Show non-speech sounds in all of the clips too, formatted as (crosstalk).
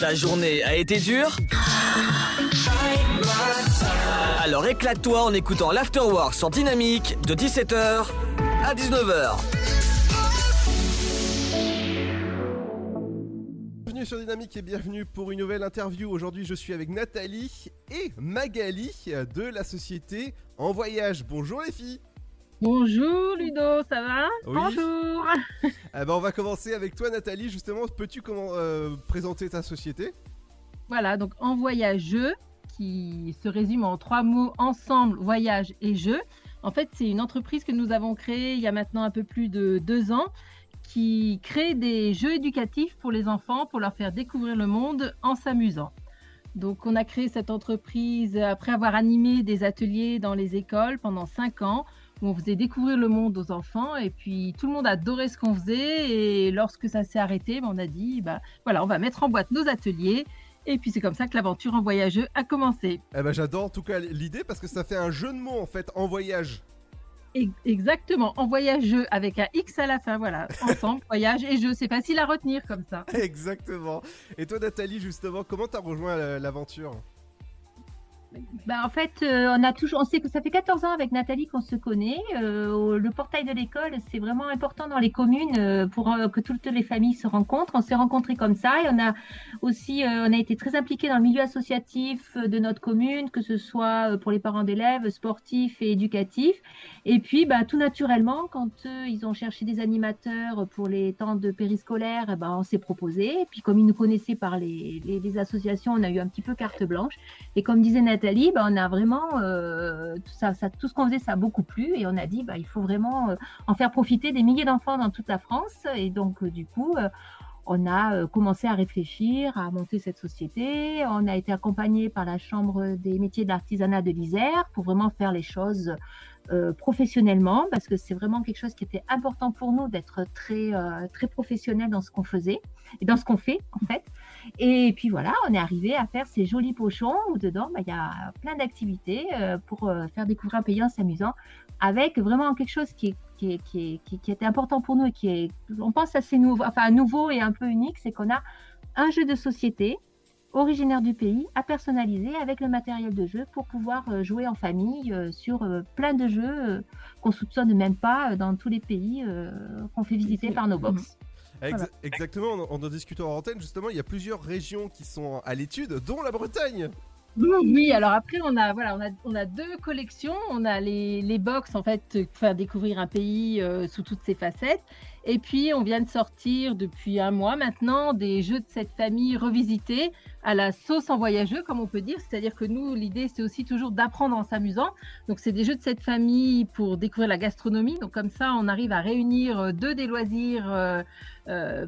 Ta journée a été dure Alors éclate-toi en écoutant l'Afterwork sur Dynamique de 17h à 19h. Bienvenue sur Dynamique et bienvenue pour une nouvelle interview. Aujourd'hui, je suis avec Nathalie et Magali de la société En Voyage. Bonjour les filles. Bonjour Ludo, ça va Oui. Bonjour. Ah (laughs) bah, on va commencer avec toi Nathalie. Justement, peux-tu comment, euh, présenter ta société? Voilà, donc en voyageux, qui se résume en trois mots ensemble, voyage et jeu. En fait, c'est une entreprise que nous avons créée il y a maintenant un peu plus de deux ans, qui crée des jeux éducatifs pour les enfants, pour leur faire découvrir le monde en s'amusant. Donc, on a créé cette entreprise après avoir animé des ateliers dans les écoles pendant cinq ans, où on faisait découvrir le monde aux enfants. Et puis, tout le monde adorait ce qu'on faisait. Et lorsque ça s'est arrêté, ben, on a dit, bah, voilà, on va mettre en boîte nos ateliers. Et puis, c'est comme ça que l'aventure en voyageux a commencé. Eh bah, j'adore en tout cas l'idée parce que ça fait un jeu de mots en fait en voyage. Exactement, en voyageux avec un X à la fin, voilà. Ensemble, (laughs) voyage et jeu. C'est facile à retenir comme ça. Exactement. Et toi Nathalie, justement, comment t'as rejoint euh, l'aventure? Bah, en fait, euh, on a toujours, on sait que ça fait 14 ans avec Nathalie qu'on se connaît. Euh, le portail de l'école, c'est vraiment important dans les communes euh, pour que toutes les familles se rencontrent. On s'est rencontrés comme ça et on a aussi, on a été très impliqués dans le milieu associatif de notre commune, que ce soit pour les parents d'élèves, sportifs et éducatifs. Et puis, bah, tout naturellement, quand ils ont cherché des animateurs pour les temps de périscolaire, ben, on s'est proposé. Et puis, comme ils nous connaissaient par les, les associations, on a eu un petit peu carte blanche. Et comme disait Nathalie, bah, on a vraiment euh, tout ça, tout ce qu'on faisait, ça a beaucoup plu, et on a dit, bah, il faut vraiment euh, en faire profiter des milliers d'enfants dans toute la France. Et donc, euh, du coup, on a euh, commencé à réfléchir, à monter cette société. On a été accompagné par la Chambre des métiers de l'artisanat de l'Isère pour vraiment faire les choses euh, professionnellement, parce que c'est vraiment quelque chose qui était important pour nous d'être très euh, très professionnel dans ce qu'on faisait et dans ce qu'on fait en fait. Et puis voilà, on est arrivé à faire ces jolis pochons où dedans, bah, il y a plein d'activités pour faire découvrir un pays en s'amusant, avec vraiment quelque chose qui est qui, était important pour nous et qui est, on pense assez nouveau, enfin nouveau et un peu unique, c'est qu'on a un jeu de société originaire du pays à personnaliser avec le matériel de jeu pour pouvoir euh, jouer en famille euh, sur euh, plein de jeux qu'on soupçonne même pas dans tous les pays qu'on fait visiter par nos box. Voilà. Exactement, en, en en discutant en antenne, justement, il y a plusieurs régions qui sont à l'étude, dont la Bretagne. Oui, alors après, on a, voilà, on a, deux collections. On a les, les box, en fait, euh, faire découvrir un pays euh, sous toutes ses facettes. Et puis, on vient de sortir depuis un mois maintenant des jeux de cette famille revisités à la sauce en voyageux, comme on peut dire. C'est-à-dire que nous, l'idée, c'est aussi toujours d'apprendre en s'amusant. Donc, c'est des jeux de cette famille pour découvrir la gastronomie. Donc, comme ça, on arrive à réunir euh, deux des loisirs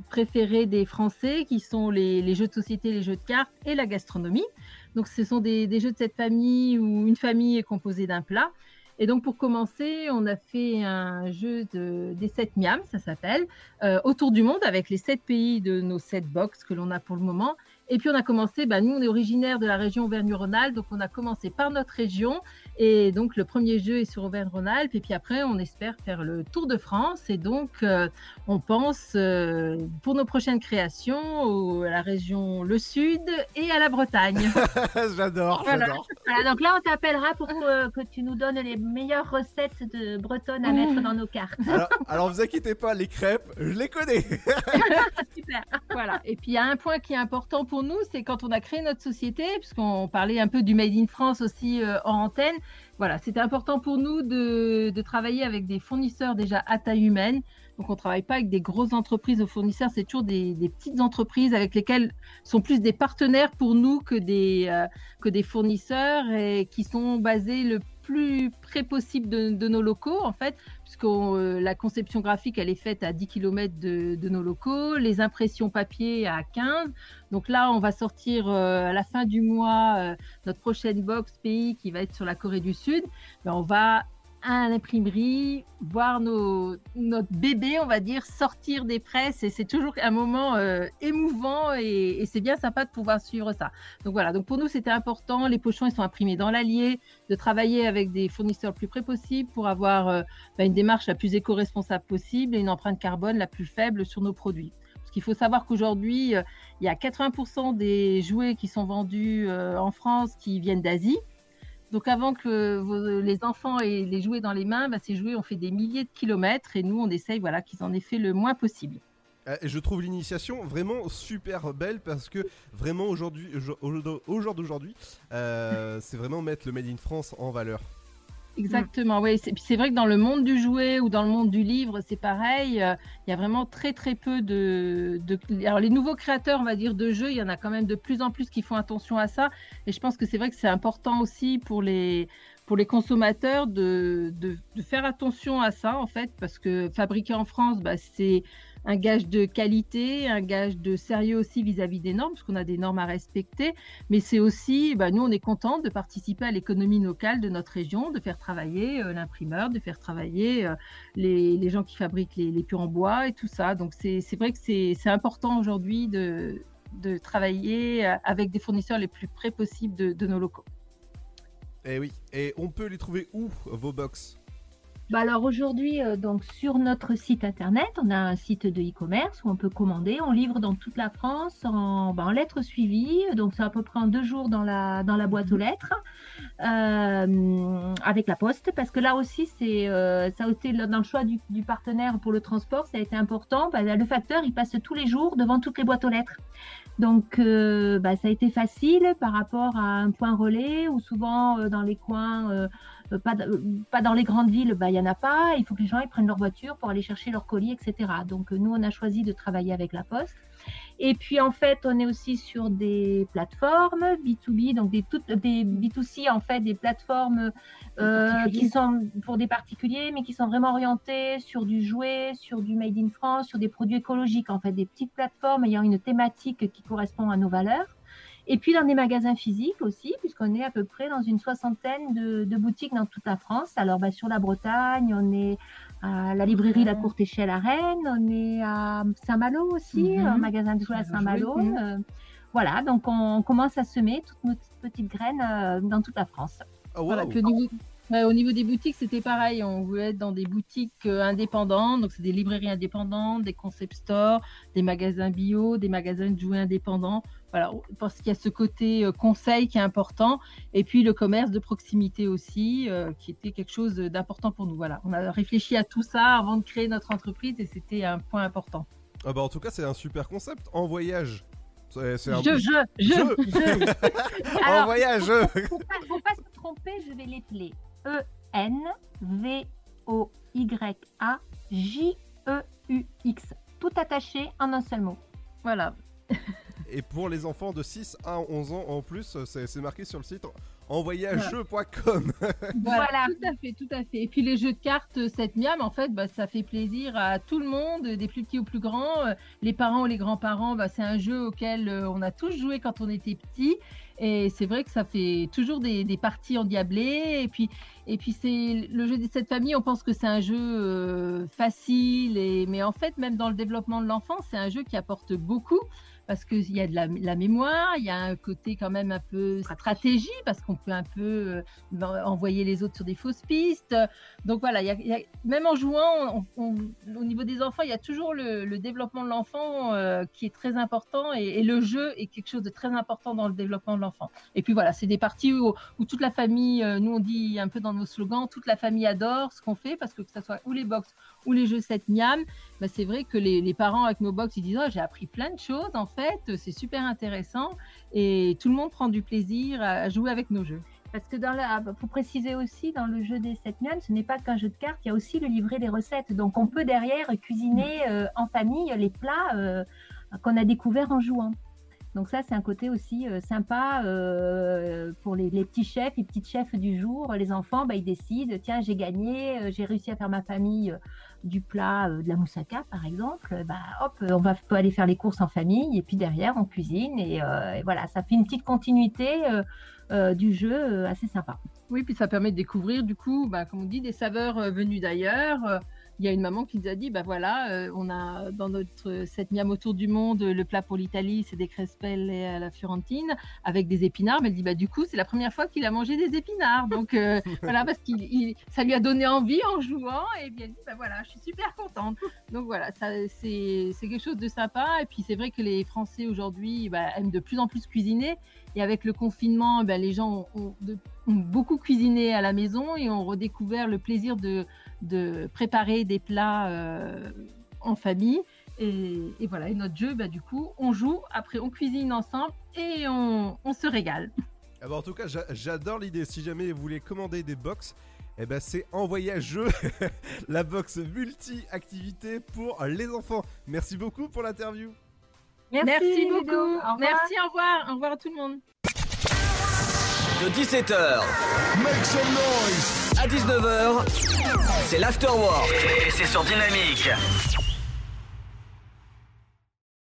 préférés des Français, qui sont les, les jeux de société, les jeux de cartes et la gastronomie. Donc, ce sont des, jeux de cette famille où une famille est composée d'un plat. Et donc, pour commencer, on a fait un jeu de, des sept miams, ça s'appelle, euh, autour du monde avec les sept pays de nos sept box que l'on a pour le moment. Et puis, on a commencé, bah, nous, on est originaire de la région Auvergne-Rhône-Alpes, donc on a commencé par notre région. Et donc, le premier jeu est sur Auvergne-Rhône-Alpes. Et puis après, on espère faire le Tour de France. Et donc, euh, on pense euh, pour nos prochaines créations au- à la région le Sud et à la Bretagne. (laughs) j'adore, Voilà. j'adore. Voilà, donc là, on t'appellera pour que, que tu nous donnes les meilleures recettes de bretonnes à mettre dans nos cartes. Alors, (laughs) alors, vous inquiétez pas, les crêpes, je les connais. (laughs) Super. Voilà. Et puis il y a un point qui est important pour nous, c'est quand on a créé notre société, puisqu'on parlait un peu du Made in France aussi euh, en antenne. Voilà, c'était important pour nous de, travailler avec des fournisseurs déjà à taille humaine. Donc on travaille pas avec des grosses entreprises aux fournisseurs, c'est toujours des, des petites entreprises avec lesquelles sont plus des partenaires pour nous que des euh, que des fournisseurs et qui sont basés le plus près possible de, nos locaux en fait puisque euh, la conception graphique elle est faite à 10 km de, de nos locaux, les impressions papier à 15. Donc là, on va sortir euh, à la fin du mois euh, notre prochaine box pays qui va être sur la Corée du Sud. Ben, on va à l'imprimerie, voir nos, notre bébé, on va dire, sortir des presses. Et c'est toujours un moment euh, émouvant et, c'est bien sympa de pouvoir suivre ça. Donc voilà, donc pour nous, c'était important. Les pochons, ils sont imprimés dans l'Allier, de travailler avec des fournisseurs le plus près possible pour avoir euh, bah, une démarche la plus éco-responsable possible et une empreinte carbone la plus faible sur nos produits. Parce qu'il faut savoir qu'aujourd'hui, il y a 80% des jouets qui sont vendus en France qui viennent d'Asie. Donc avant que les enfants aient les jouets dans les mains, bah, ces jouets ont fait des milliers de kilomètres et nous on essaye voilà, qu'ils en aient fait le moins possible. Et je trouve l'initiation vraiment super belle parce que vraiment aujourd'hui, au jour d'aujourd'hui, euh, (laughs) c'est vraiment mettre le Made in France en valeur. Exactement, oui. C'est vrai que dans le monde du jouet ou dans le monde du livre, c'est pareil. Euh, il y a vraiment très très peu de, Alors les nouveaux créateurs, on va dire, de jeux, il y en a quand même de plus en plus qui font attention à ça. Et je pense que c'est vrai que c'est important aussi pour les, pour les consommateurs de, de, faire attention à ça, en fait, parce que fabriquer en France, bah, c'est un gage de qualité, un gage de sérieux aussi vis-à-vis des normes, parce qu'on a des normes à respecter. Mais c'est aussi, bah, nous, on est content de participer à l'économie locale de notre région, de faire travailler euh, l'imprimeur, de faire travailler euh, les, gens qui fabriquent les, les en bois et tout ça. Donc c'est vrai que c'est important aujourd'hui de, travailler euh, avec des fournisseurs les plus près possibles de, de nos locaux. Eh oui, et on peut les trouver où vos box? Bah alors aujourd'hui, euh, donc sur notre site internet, on a un site de e-commerce où on peut commander. On livre dans toute la France en, bah, lettres suivies, donc c'est à peu près en deux jours dans la, dans la boîte aux lettres, euh, avec la poste, parce que là aussi, c'est euh, ça a été dans le choix du, partenaire pour le transport, ça a été important. Bah, le facteur, il passe tous les jours devant toutes les boîtes aux lettres. Donc, bah, ça a été facile par rapport à un point relais ou souvent dans les coins euh, pas, pas dans les grandes villes, bah, il n'y en a pas. Il faut que les gens ils prennent leur voiture pour aller chercher leur colis, etc. Donc, euh, nous, on a choisi de travailler avec la Poste. Et puis, en fait, on est aussi sur des plateformes B2B, donc des, toutes, des B2C, en fait, des plateformes euh, qui sont pour des particuliers, mais qui sont vraiment orientées sur du jouet, sur du made in France, sur des produits écologiques, en fait, des petites plateformes ayant une thématique qui correspond à nos valeurs. Et puis dans des magasins physiques aussi, puisqu'on est à peu près dans une soixantaine de, boutiques dans toute la France. Alors bah, sur la Bretagne, on est à la librairie La Courte Échelle à Rennes, on est à Saint-Malo aussi, mhm. un magasin de jouets à Saint-Malo. Euh, voilà, donc on commence à semer toutes nos petites graines euh, dans toute la France. Oh, voilà, au niveau des boutiques, c'était pareil. On voulait être dans des boutiques euh, indépendantes. Donc, c'est des librairies indépendantes, des concept stores, des magasins bio, des magasins de jouets indépendants. Voilà, parce qu'il y a ce côté euh, conseil qui est important. Et puis, le commerce de proximité aussi, euh, qui était quelque chose d'important pour nous. Voilà, on a réfléchi à tout ça avant de créer notre entreprise et c'était un point important. Ah bah en tout cas, c'est un super concept. En voyage, c'est un... Je, je, je, je. (laughs) en voyage, je. Faut pas, faut pas se tromper, je vais l'épeler. E-N-V-O-Y-A-J-E-U-X. Tout attaché en un seul mot. Voilà. Et pour les enfants de 6 à 11 ans en plus, c'est marqué sur le site envoyagejeux.com. (laughs) Voilà. tout à fait, tout à fait. Et puis les jeux de cartes, cette miam, en fait, bah, ça fait plaisir à tout le monde, des plus petits aux plus grands, les parents ou les grands-parents. Bah, c'est un jeu auquel euh, on a tous joué quand on était petit. Et c'est vrai que ça fait toujours des, parties endiablées. Et puis, et puis c'est le jeu de cette famille, on pense que c'est un jeu euh, facile. Et, mais en fait, même dans le développement de l'enfant, c'est un jeu qui apporte beaucoup parce qu'il y a de la, mémoire, il y a un côté quand même un peu stratégie, parce qu'on peut un peu euh, envoyer les autres sur des fausses pistes. Donc voilà, même en jouant, au niveau des enfants, il y a toujours le, développement de l'enfant euh, qui est très important, et, le jeu est quelque chose de très important dans le développement de l'enfant. Et puis voilà, c'est des parties où, toute la famille, euh, nous on dit un peu dans nos slogans, toute la famille adore ce qu'on fait, parce que que ce soit ou les box ou les jeux 7 miam, bah, c'est vrai que les, parents avec nos box, ils disent oh, j'ai appris plein de choses en fait, c'est super intéressant et tout le monde prend du plaisir à, jouer avec nos jeux. Parce que dans la, pour préciser aussi, dans le jeu des 7 miam, ce n'est pas qu'un jeu de cartes, il y a aussi le livret des recettes. Donc on peut derrière cuisiner euh, en famille les plats euh, qu'on a découverts en jouant. Donc ça, c'est un côté aussi euh, sympa pour les, petits chefs, les petites chefs du jour. Les enfants, bah, ils décident, tiens, j'ai gagné, j'ai réussi à faire ma famille du plat euh, de la moussaka, par exemple, bah, hop, on va peut aller faire les courses en famille et puis derrière, on cuisine et, euh, voilà, ça fait une petite continuité euh, du jeu assez sympa. Oui, puis ça permet de découvrir, du coup, bah, comme on dit, des saveurs venues d'ailleurs il y a une maman qui nous a dit, bah voilà, euh, on a dans notre cette miam autour du monde, le plat pour l'Italie, c'est des crespelles à la Fiorentine avec des épinards. Mais elle dit, bah du coup, c'est la première fois qu'il a mangé des épinards. Donc euh, (laughs) voilà, parce qu'il ça lui a donné envie en jouant. Et bien elle dit, bah voilà, je suis super contente. Donc voilà, ça c'est quelque chose de sympa. Et puis c'est vrai que les Français aujourd'hui bah, aiment de plus en plus cuisiner. Et avec le confinement, bah, les gens ont, ont beaucoup cuisiné à la maison et ont redécouvert le plaisir de de préparer des plats euh, en famille. Et, voilà, et notre jeu, bah, du coup, on joue, après on cuisine ensemble et on, se régale. Ah bah, en tout cas, j'adore l'idée. Si jamais vous voulez commander des box, eh ben c'est Envoyage Jeu, (laughs) la box multi-activité pour les enfants. Merci beaucoup pour l'interview. Merci, beaucoup. Merci, au revoir. Au revoir à tout le monde. De 17h. Make some noise. À 19h. C'est l'Afterwork. Et c'est sur Dynamique.